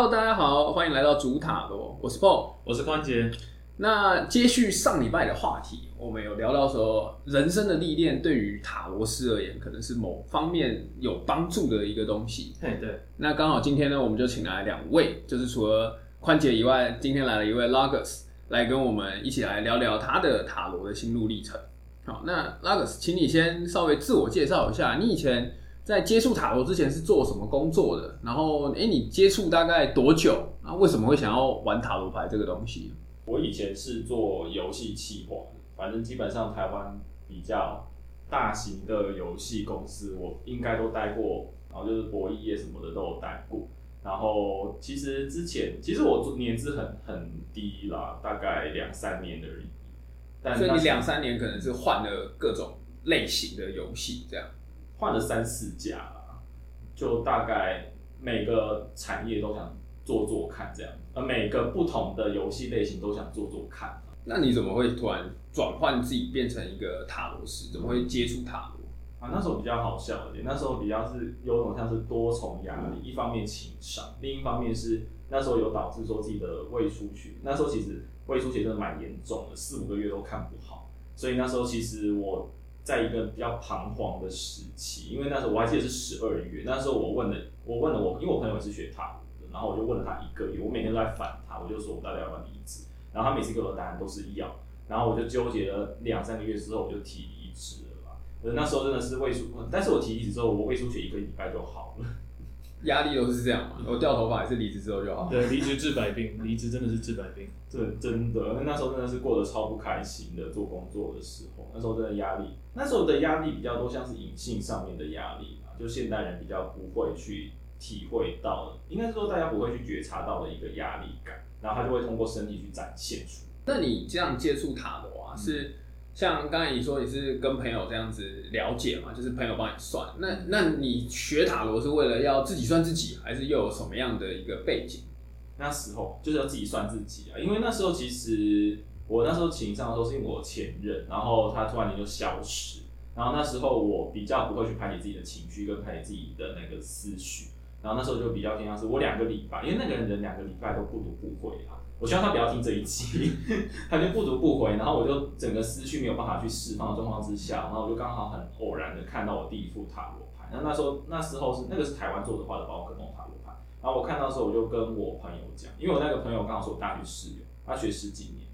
Hello，大家好，欢迎来到主塔罗，我是 Paul，我是关杰。那接续上礼拜的话题，我们有聊到说，人生的历练对于塔罗师而言，可能是某方面有帮助的一个东西。嘿，对。那刚好今天呢，我们就请来两位，就是除了宽姐以外，今天来了一位 Lagos 来跟我们一起来聊聊他的塔罗的心路历程。好，那 Lagos，请你先稍微自我介绍一下，你以前在接触塔罗之前是做什么工作的？然后，哎，你接触大概多久？那为什么会想要玩塔罗牌这个东西？我以前是做游戏企划，反正基本上台湾比较大型的游戏公司，我应该都待过，然后就是博弈业什么的都有待过。然后其实之前，其实我年资很很低啦，大概两三年而已。但所以你两三年可能是换了各种类型的游戏，这样换了三四家啦，就大概每个产业都想做做看这样。呃，每个不同的游戏类型都想做做看。那你怎么会突然转换自己变成一个塔罗师？怎么会接触塔罗？啊，那时候比较好笑一点，那时候比较是有种像是多重压力，一方面情商，另一方面是那时候有导致说自己的胃出血。那时候其实胃出血真的蛮严重的，四五个月都看不好。所以那时候其实我在一个比较彷徨的时期，因为那时候我还记得是十二月，那时候我问了，我问了我，因为我朋友也是学塔。然后我就问了他一个月，我每天都在烦他，我就说我到底要不要离职？然后他每次给我的答案都是一样，然后我就纠结了两三个月之后，我就提离职了吧。那时候真的是胃出，但是我提离职之后，我胃出血一个礼拜就好了。压力都是这样嘛？我掉头发也是离职之后就好。对，离职治百病，离职真的是治百病。这真的，那时候真的是过得超不开心的，做工作的时候，那时候真的压力，那时候的压力比较多，像是隐性上面的压力嘛，就现代人比较不会去。体会到的，应该是说大家不会去觉察到的一个压力感，然后他就会通过身体去展现出。那你这样接触塔罗啊，是像刚才你说你是跟朋友这样子了解嘛？就是朋友帮你算。那那你学塔罗是为了要自己算自己，还是又有什么样的一个背景？那时候就是要自己算自己啊，因为那时候其实我那时候情商的时候是因为我前任，然后他突然间就消失，然后那时候我比较不会去排解自己的情绪，跟排解自己的那个思绪。然后那时候就比较偏向是，我两个礼拜，因为那个人人两个礼拜都不读不回啊。我希望他不要听这一期，他就不读不回，然后我就整个思绪没有办法去释放的状况之下，然后我就刚好很偶然的看到我第一副塔罗牌。那那时候那时候是那个是台湾做的画的宝可梦塔罗牌。然后我看到时候我就跟我朋友讲，因为我那个朋友刚好是我大学室友，他学十几年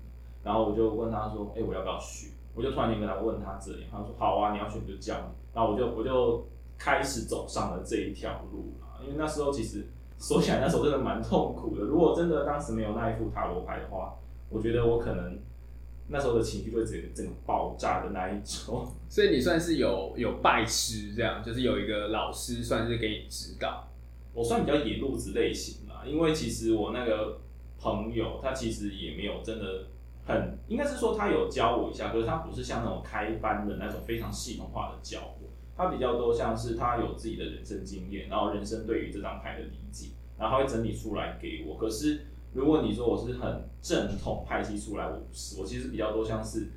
然后我就问他说，哎，我要不要学？我就突然间跟他问他这样，他说好啊，你要学就教你。然后我就我就开始走上了这一条路了。因为那时候其实说起来，那时候真的蛮痛苦的。如果真的当时没有那一副塔罗牌的话，我觉得我可能那时候的情绪会整个整个爆炸的那一种。所以你算是有有拜师这样，就是有一个老师算是给你指导。我算比较野路子类型嘛，因为其实我那个朋友他其实也没有真的很，应该是说他有教我一下，可是他不是像那种开班的那种非常系统化的教。他比较多像是他有自己的人生经验，然后人生对于这张牌的理解，然后会整理出来给我。可是如果你说我是很正统派系出来，我不是，我其实比较多像是，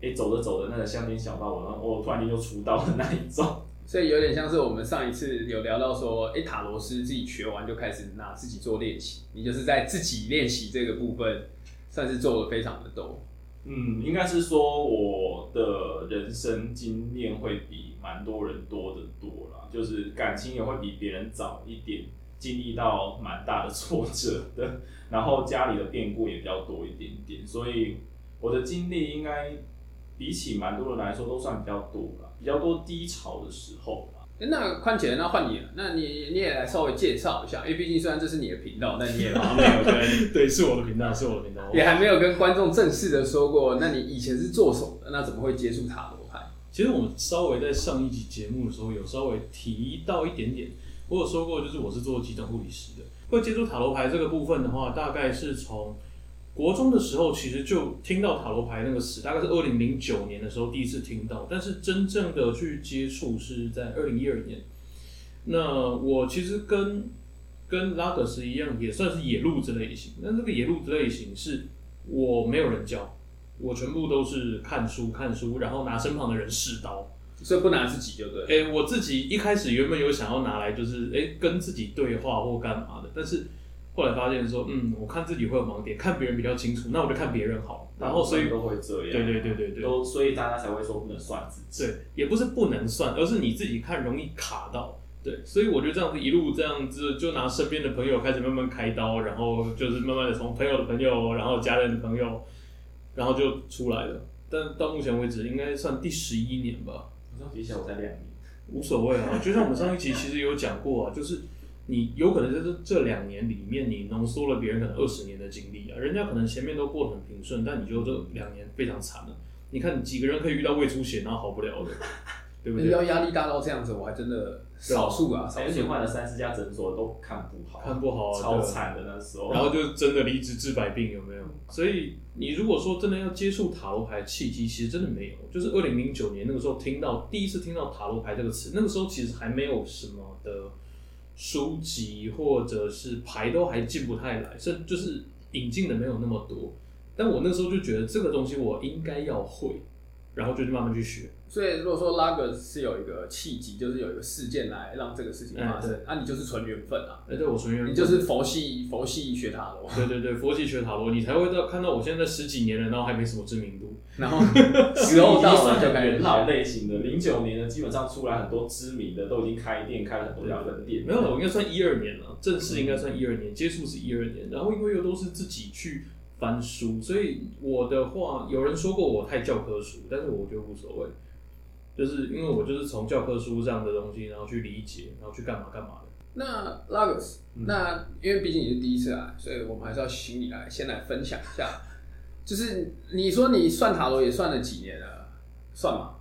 哎，走着走着那个乡间小道，我我突然间就出道的那一种。所以有点像是我们上一次有聊到说，哎，塔罗师自己学完就开始拿自己做练习，你就是在自己练习这个部分，算是做的非常的多。嗯，应该是说我的人生经验会比蛮多人多的多啦，就是感情也会比别人早一点经历到蛮大的挫折的，然后家里的变故也比较多一点点，所以我的经历应该比起蛮多人来说都算比较多啦，比较多低潮的时候。那宽姐，那换你了。那你你也来稍微介绍一下，因为毕竟虽然这是你的频道，但你也好像没有跟对，是我的频道，是我的频道，也还没有跟观众正式的说过。那你以前是做什么的？那怎么会接触塔罗牌？其实我们稍微在上一集节目的时候有稍微提到一点点，我有说过，就是我是做急诊护理师的，会接触塔罗牌这个部分的话，大概是从。国中的时候，其实就听到塔罗牌那个词，大概是二零零九年的时候第一次听到，但是真正的去接触是在二零一二年。那我其实跟跟拉格斯一样，也算是野路子类型。那这个野路子类型是我没有人教，我全部都是看书看书，然后拿身旁的人试刀，所以不拿自己就对。哎，我自己一开始原本有想要拿来，就是哎跟自己对话或干嘛的，但是。后来发现说，嗯，我看自己会有盲点，看别人比较清楚，那我就看别人好了。然后所以都会这样，对对对对对，都所以大家才会说不能算自己。对，也不是不能算，而是你自己看容易卡到。对，所以我觉得这样子一路这样子，就拿身边的朋友开始慢慢开刀，然后就是慢慢的从朋友的朋友，然后家人的朋友，然后就出来了。但到目前为止，应该算第十一年吧。我比起来我才两年，无所谓啊。就像我们上一期其实有讲过啊，就是你有可能在这这两年里面，你浓缩了别人可能二十年的经历啊。人家可能前面都过得很平顺，但你就这两年非常惨了。你看几个人可以遇到胃出血然后好不了的，对不对？要压力大到这样子，我还真的少数啊，而且换了三四家诊所都看不好，看不好，超惨的那时候。然后就真的离职治百病，有没有？所以你如果说真的要接触塔罗牌契机，其实真的没有。就是二零零九年那个时候听到第一次听到塔罗牌这个词，那个时候其实还没有什么的书籍或者是牌都还进不太来，甚就是引进的没有那么多。但我那时候就觉得这个东西我应该要会，然后就慢慢去学。所以如果说拉格是有一个契机，就是有一个事件来让这个事情发生，那你就是纯缘分啊！哎，对我纯缘分，你就是佛系佛系学塔罗。对对对，佛系学塔罗，你才会到看到我现在十几年了，然后还没什么知名度。然后时候到了就开始老类型的，零九年呢基本上出来很多知名的都已经开店，开了很多家分店。没有了，我应该算一二年了，正式应该算一二年，接触是一二年。然后因为又都是自己去翻书，所以我的话有人说过我太教科书，但是我觉得无所谓。就是因为我就是从教科书这样的东西，然后去理解，然后去干嘛干嘛的。那拉格斯，那因为毕竟你是第一次来，所以我们还是要请你来先来分享一下。就是你说你算塔罗也算了几年了？算吗？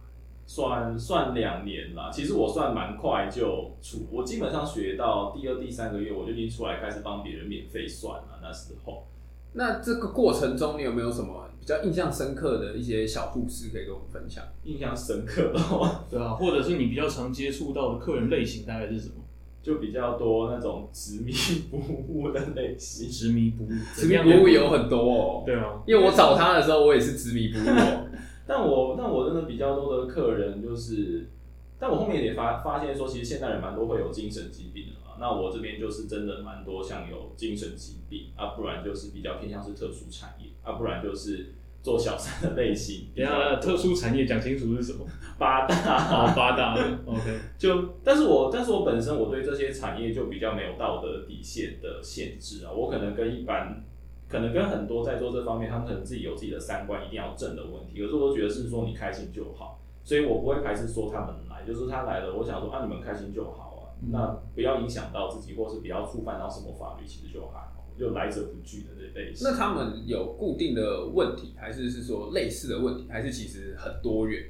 算算两年啦。其实我算蛮快就出，我基本上学到第二、第三个月我就已经出来开始帮别人免费算了。那时候，那这个过程中你有没有什么？比较印象深刻的一些小故事可以跟我们分享。印象深刻的话，对啊，或者是你比较常接触到的客人类型大概是什么？就比较多那种执迷不悟的类型。执迷不悟，执迷不悟有很多哦。对啊，因为我找他的时候，我也是执迷不悟。但我但我真的比较多的客人就是，但我后面也发发现说，其实现代人蛮多会有精神疾病的嘛。那我这边就是真的蛮多像有精神疾病啊，不然就是比较偏向是特殊产业。啊，不然就是做小三的类型。等下，特殊产业讲清楚是什么？八大哦，八大。OK，就但是我但是我本身我对这些产业就比较没有道德底线的限制啊。我可能跟一般，可能跟很多在做这方面，他们可能自己有自己的三观一定要正的问题。可是我觉得是说你开心就好，所以我不会排斥说他们来，就是他来了，我想说啊，你们开心就好啊，那不要影响到自己，或是不要触犯到什么法律，其实就还好。就来者不拒的这类型。那他们有固定的问题，还是是说类似的问题，还是其实很多元？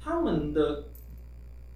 他们的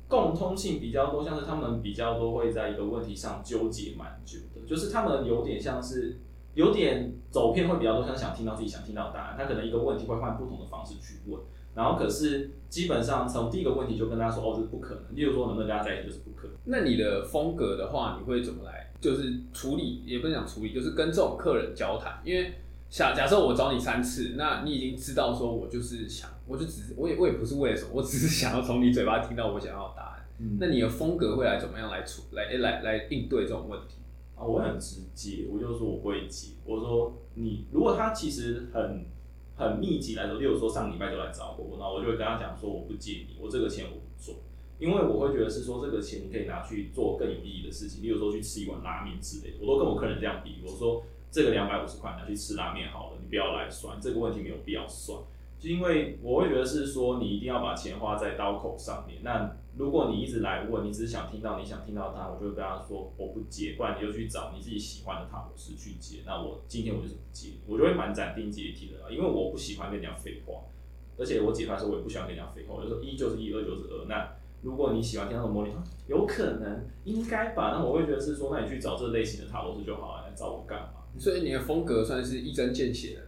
共通性比较多，像是他们比较多会在一个问题上纠结蛮久的，就是他们有点像是有点走偏会比较多，像想听到自己想听到的答案，他可能一个问题会换不同的方式去问，然后可是基本上从第一个问题就跟他说哦这是不可能，例如说能不能跟他在一起就是不可能。那你的风格的话，你会怎么来？就是处理，也不能讲处理，就是跟这种客人交谈。因为假假设我找你三次，那你已经知道说我就是想，我就只我也我也不是为了什么，我只是想要从你嘴巴听到我想要的答案。那你的风格会来怎么样来处来来来应对这种问题啊？我很直接，我就说我不会接。我说你如果他其实很很密集来说，例如说上礼拜就来找我，那我就会跟他讲说我不借你，我这个钱我不做。因为我会觉得是说这个钱你可以拿去做更有意义的事情，例如说去吃一碗拉面之类的。我都跟我客人这样比，我说这个两百五十块拿去吃拉面好了，你不要来算这个问题没有必要算，就因为我会觉得是说你一定要把钱花在刀口上面。那如果你一直来问，你只是想听到你想听到他，我就会跟他说我不接，不然你就去找你自己喜欢的塔罗师去接。那我今天我就是不接，我就会蛮斩钉截铁的，因为我不喜欢跟人家废话，而且我解牌的时候我也不喜欢跟人家废话，我就说一就是一，二就是二，那。如果你喜欢听那种模拟，有可能应该吧？那我会觉得是说，那你去找这类型的塔罗师就好了，来找我干嘛？所以你的风格算是一针见血的，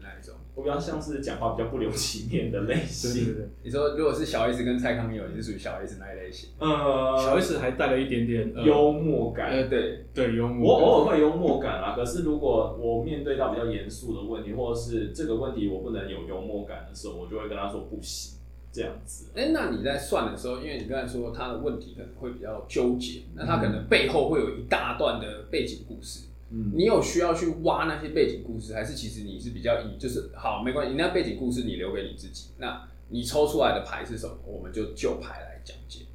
我比较像是讲话比较不留情面的类型。对对对，你说如果是小 S 跟蔡康永，你是属于小 S 那一类型？呃，小 S 还带了一点点幽默感。呃，对对，幽默。我偶尔会幽默感啊，可是如果我面对到比较严肃的问题，或者是这个问题我不能有幽默感的时候，我就会跟他说不行。这样子，哎，那你在算的时候，因为你刚才说他的问题可能会比较纠结，那他可能背后会有一大段的背景故事。嗯，你有需要去挖那些背景故事，还是其实你是比较以就是好没关系，你那背景故事你留给你自己，那你抽出来的牌是什么，我们就就牌来讲解。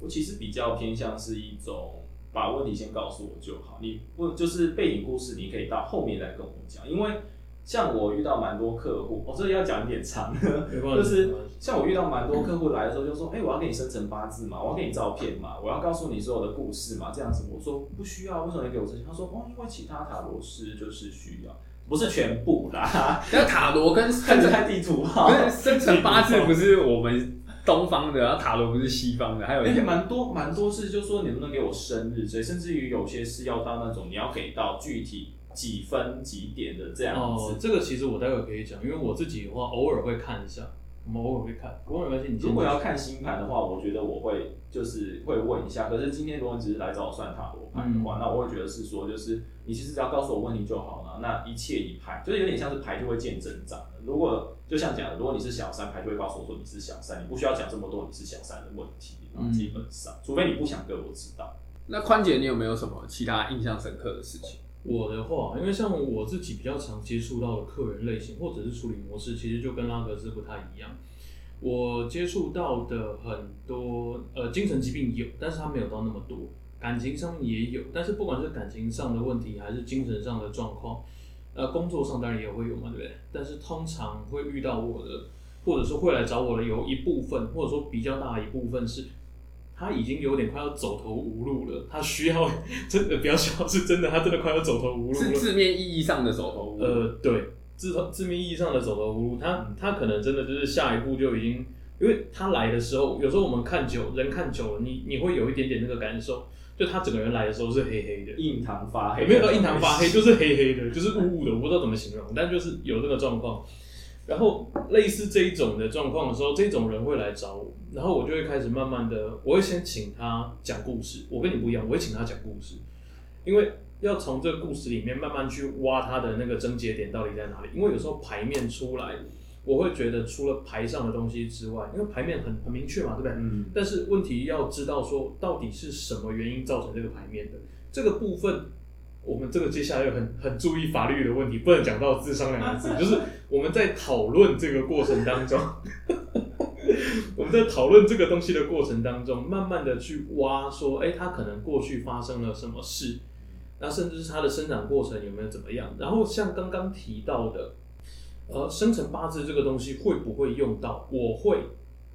我其实比较偏向是一种把问题先告诉我就好，你问就是背景故事，你可以到后面再跟我讲，因为像我遇到蛮多客户，我、这里要讲一点长，就是像我遇到蛮多客户来的时候，就说：“哎、我要给你生成八字嘛，我要给你照片嘛，我要告诉你所有的故事嘛，这样子。”我说：“不需要，为什么你给我这些？”他说：“哦，因为其他塔罗师就是需要，不是全部啦，那塔罗跟 看这看地图炮。跟生辰八字不是我们东方的，然后塔罗不是西方的，还有而且蛮多蛮多是，就说你能不能给我生日，所以甚至于有些是要到那种你要给到具体几分几点的这样哦子。，这个其实我待会可以讲，因为我自己的话偶尔会看一下，我们偶尔会看，不过没关系，你如果要看星盘的话，我觉得我会就是会问一下。可是今天如果你只是来找我算塔罗牌的话，那我会觉得是说，就是你其实只要告诉我问题就好了，那一切一牌，就是有点像是牌就会见真章的。如果就像讲的，如果你是小三，牌就会告诉我说你是小三，你不需要讲这么多你是小三的问题。嗯基本上，除非你不想给我知道。那宽姐，你有没有什么其他印象深刻的事情？我的话，因为像我自己比较常接触到的客人类型或者是处理模式，其实就跟拉格斯不太一样。我接触到的很多呃精神疾病有，但是它没有到那么多。感情上面也有，但是不管是感情上的问题还是精神上的状况，呃，工作上当然也会有嘛，对不对？但是通常会遇到我的，或者说会来找我的，有一部分或者说比较大的一部分是。他已经有点快要走投无路了，他需要 真的不要笑，是真的，他真的快要走投无路了。是字面意义上的走投无路。呃，对，字字面意义上的走投无路，他他可能真的就是下一步就已经，因为他来的时候，有时候我们看久，人看久了，你你会有一点点那个感受，就他整个人来的时候是黑黑的，印堂发黑，也没有到印堂发黑，就是黑黑的，就是雾雾的，我不知道怎么形容，但就是有这个状况。然后类似这一种的状况的时候，这种人会来找我，然后我就会开始慢慢的，我会先请他讲故事。我跟你不一样，我会请他讲故事，因为要从这个故事里面慢慢去挖他的那个症结点到底在哪里。因为有时候牌面出来，我会觉得除了牌上的东西之外，因为牌面很很明确嘛，对不对？嗯，但是问题要知道说，到底是什么原因造成这个牌面的这个部分，我们这个接下来有很很注意法律的问题，不能讲到智商两个字，就是我们在讨论这个过程当中，我们在讨论这个东西的过程当中，慢慢的去挖说，哎、他可能过去发生了什么事，那甚至是他的生长过程有没有怎么样，然后像刚刚提到的。呃，生辰八字这个东西会不会用到？我会，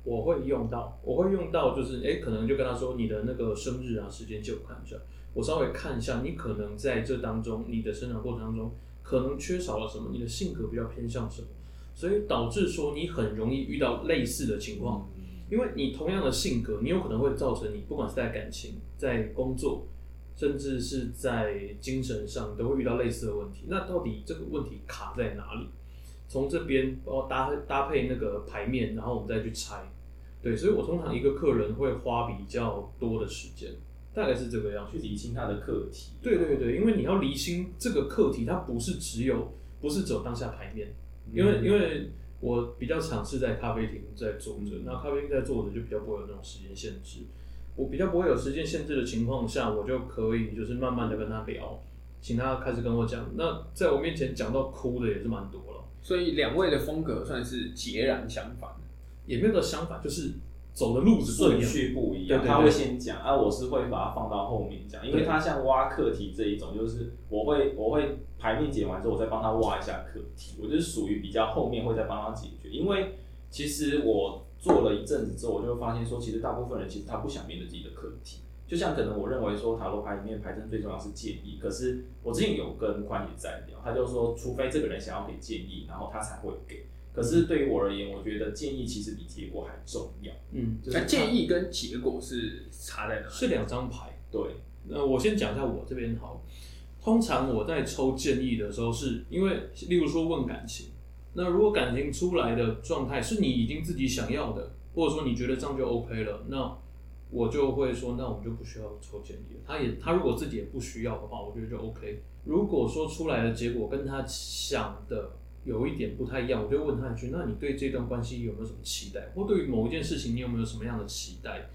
我会用到，我会用到，就是哎，可能就跟他说你的那个生日啊、时间借我看一下，我稍微看一下，你可能在这当中，你的生长过程当中可能缺少了什么，你的性格比较偏向什么，所以导致说你很容易遇到类似的情况，因为你同样的性格，你有可能会造成你不管是在感情、在工作，甚至是在精神上，都会遇到类似的问题。那到底这个问题卡在哪里？从这边包括搭搭配那个牌面，然后我们再去拆。对，所以我通常一个客人会花比较多的时间，大概是这个样子。去理清他的课题。对对对，因为你要厘清这个课题，它不是只有不是只有当下牌面，因为、嗯因为我比较尝试在咖啡厅在坐着，嗯那咖啡厅在坐着就比较不会有那种时间限制。我比较不会有时间限制的情况下，我就可以就是慢慢的跟他聊，请他开始跟我讲。那在我面前讲到哭的也是蛮多了。所以两位的风格算是截然相反的。也没有个相反，就是走的路子顺。序不一样，对对对他会先讲，啊，我是会把它放到后面讲，因为他像挖课题这一种，就是我会我会牌面解完之后，我再帮他挖一下课题，我就是属于比较后面会再帮他解决，因为其实我做了一阵子之后，我就会发现说，其实大部分人其实他不想面对自己的课题。就像可能我认为说塔罗牌里面牌阵最重要是建议，可是我之前有跟宽姐在聊，他就说除非这个人想要给建议，然后他才会给。可是对于我而言，我觉得建议其实比结果还重要。嗯，就是那建议跟结果是差在哪？是两张牌。对，那我先讲一下我这边好。通常我在抽建议的时候，是因为例如说问感情，那如果感情出来的状态是你已经自己想要的，或者说你觉得这样就 OK 了，那我就会说，那我们就不需要抽建议了。他也他如果自己也不需要的话，我觉得就 OK。如果说出来的结果跟他想的有一点不太一样，我就问他一句：那你对这段关系有没有什么期待？或对于某一件事情，你有没有什么样的期待？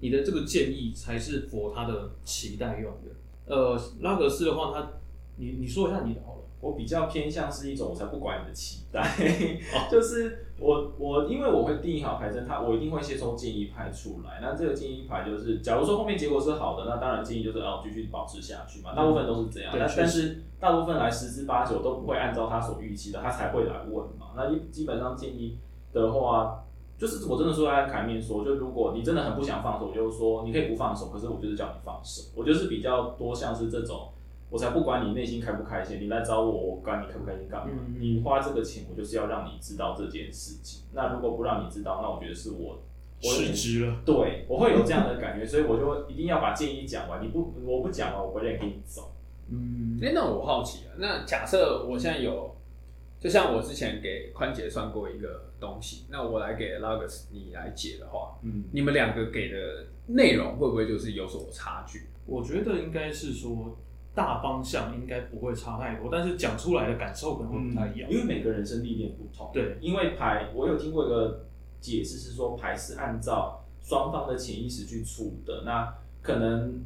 你的这个建议才是符合他的期待用的。呃，拉格斯的话，他你你说一下你的好了。我比较偏向是一种，我才不管你的期待，就是我我因为我会定义好牌阵，他我一定会先从建议牌出来。那这个建议牌就是，假如说后面结果是好的，那当然建议就是哦继续保持下去嘛，大部分都是这样。但是大部分来十之八九都不会按照他所预期的，他才会来问嘛。那一基本上建议的话。就是我真的说在台面说，就如果你真的很不想放手，我就说你可以不放手，可是我就是叫你放手。我就是比较多像是这种，我才不管你内心开不开心，你来找我，我管你开不开心干嘛？嗯你花这个钱，我就是要让你知道这件事情。那如果不让你知道，那我觉得是我失点职了，对，我会有这样的感觉，所以我就一定要把建议讲完。你不我不讲完，我不会跟你走。嗯，哎、那我好奇啊，那假设我现在有，就像我之前给宽姐算过一个东西，那我来给 Logos 你来解的话，嗯，你们两个给的内容会不会就是有所差距？我觉得应该是说大方向应该不会差太多，但是讲出来的感受可能会不太一样。因为每个人生历练不同。对，因为牌，我有听过一个解释是说，牌是按照双方的潜意识去出的。那可能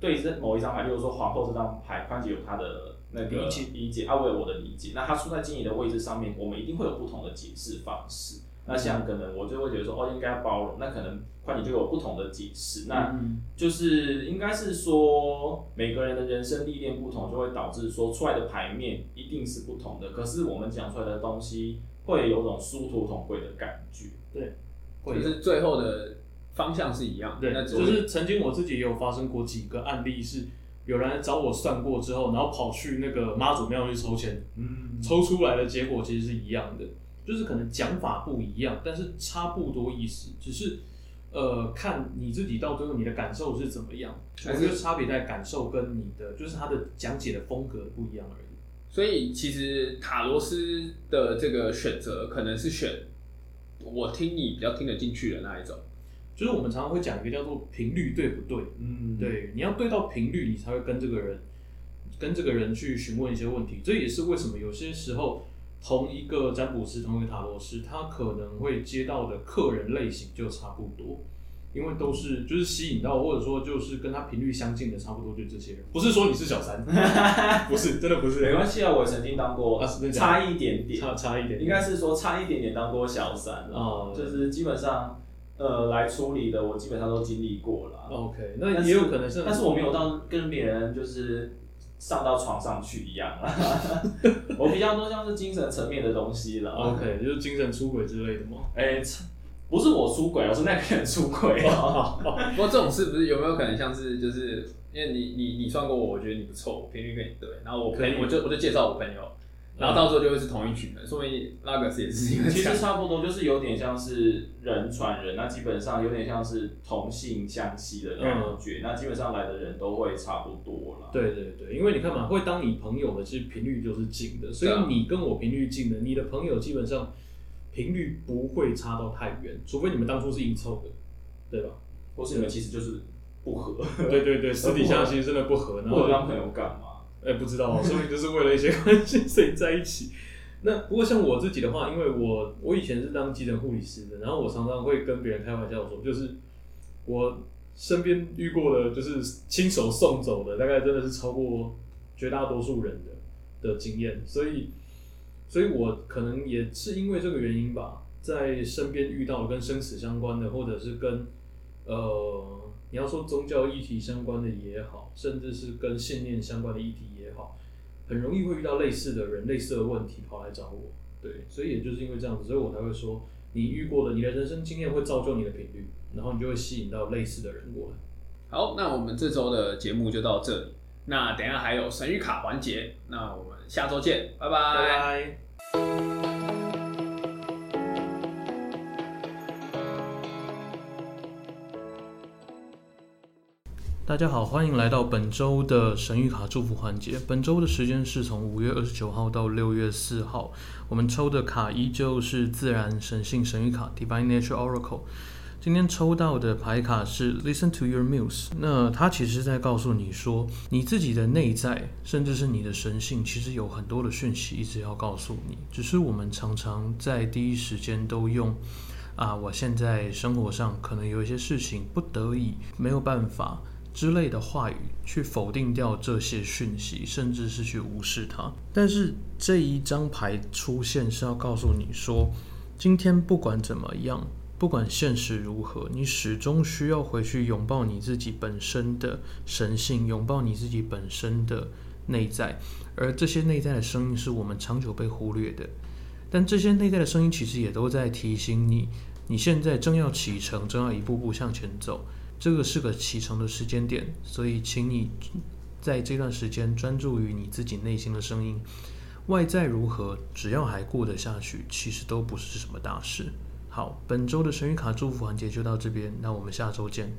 对这某一张牌，例如说皇后这张牌，宽姐有她的那个理解理解，啊，我有我的理解。那它出在经理的位置上面，我们一定会有不同的解释方式。那像可能我就会觉得说，哦，应该要包容。那可能宽姐就有不同的解释。那嗯就是应该是说每个人的人生历练不同，就会导致说出来的牌面一定是不同的。可是我们讲出来的东西会有种殊途同归的感觉。对，或者是最后的方向是一样的，对，那只就是曾经我自己也有发生过几个案例，是有人来找我算过之后，然后跑去那个妈祖庙去抽签，嗯抽出来的结果其实是一样的，就是可能讲法不一样，但是差不多意思，只是呃看你自己到最后你的感受是怎么样，我还是觉得差别在感受跟你的就是他的讲解的风格不一样而已。所以其实塔罗斯的这个选择可能是选我听你比较听得进去的那一种。就是我们常常会讲一个叫做频率对不对？嗯，对，你要对到频率，你才会跟这个人跟这个人去询问一些问题。这也是为什么有些时候同一个占卜师、同一个塔罗师，他可能会接到的客人类型就差不多，因为都是就是吸引到，或者说就是跟他频率相近的，差不多就这些人。不是说你是小三，不是，真的不是，没关系啊，我曾经当过啊差一点点，差差一点，应该是说差一点点当过小三了，哦就是基本上呃来处理的，我基本上都经历过了。OK，那也有可能是，但是我没有到跟别人就是上到床上去一样啊，我比较多像是精神层面的东西了。OK，就是精神出轨之类的吗？哎、不是我出轨，我是那个人出轨哦。不过这种事不是有没有可能像是就是因为你你你算过我，我觉得你不错，我频率跟你对，然后我可以朋我就我就介绍我朋友，然后到时候就会是同一群人，说明拉格斯也是因为其实差不多，就是有点像是人传人，那基本上有点像是同性相吸的感觉，那基本上来的人都会差不多了。对对对，因为你看嘛，会当你朋友的，其实频率就是近的，所以你跟我频率近的，你的朋友基本上频率不会差到太远，除非你们当初是硬凑的，对吧？或是你们其实就是不合，对对对，私底下其实真的不合，然后当朋友干嘛？哎、不知道，说明就是为了一些关系 所以在一起。那不过像我自己的话，因为我我以前是当急诊护理师的，然后我常常会跟别人开玩笑说，就是我身边遇过的，就是亲手送走的，大概真的是超过绝大多数人的的经验，所以，所以我可能也是因为这个原因吧，在身边遇到跟生死相关的，或者是跟呃，你要说宗教议题相关的也好，甚至是跟信念相关的议题也好，很容易会遇到类似的人、类似的问题跑来找我。对，所以也就是因为这样子，所以我才会说，你遇过的，你的人生经验会造就你的频率，然后你就会吸引到类似的人过来。好，那我们这周的节目就到这里。那等一下还有神谕卡环节，那我们下周见，拜拜拜。大家好，欢迎来到本周的神谕卡祝福环节。本周的时间是从五月二十九号到六月四号，我们抽的卡依旧是自然神性神谕卡 （Divine Nature Oracle）。今天抽到的牌卡是 Listen to Your Muse，那它其实是在告诉你说，你自己的内在，甚至是你的神性，其实有很多的讯息一直要告诉你，只是我们常常在第一时间都用啊，我现在生活上可能有一些事情不得已没有办法之类的话语去否定掉这些讯息，甚至是去无视它。但是这一张牌出现是要告诉你说，今天不管怎么样，不管现实如何，你始终需要回去拥抱你自己本身的神性，拥抱你自己本身的内在。而这些内在的声音是我们长久被忽略的。但这些内在的声音其实也都在提醒你，你现在正要启程，正要一步步向前走。这个是个启程的时间点，所以请你在这段时间专注于你自己内心的声音。外在如何，只要还过得下去，其实都不是什么大事。好，本周的神谕卡祝福环节就到这边，那我们下周见。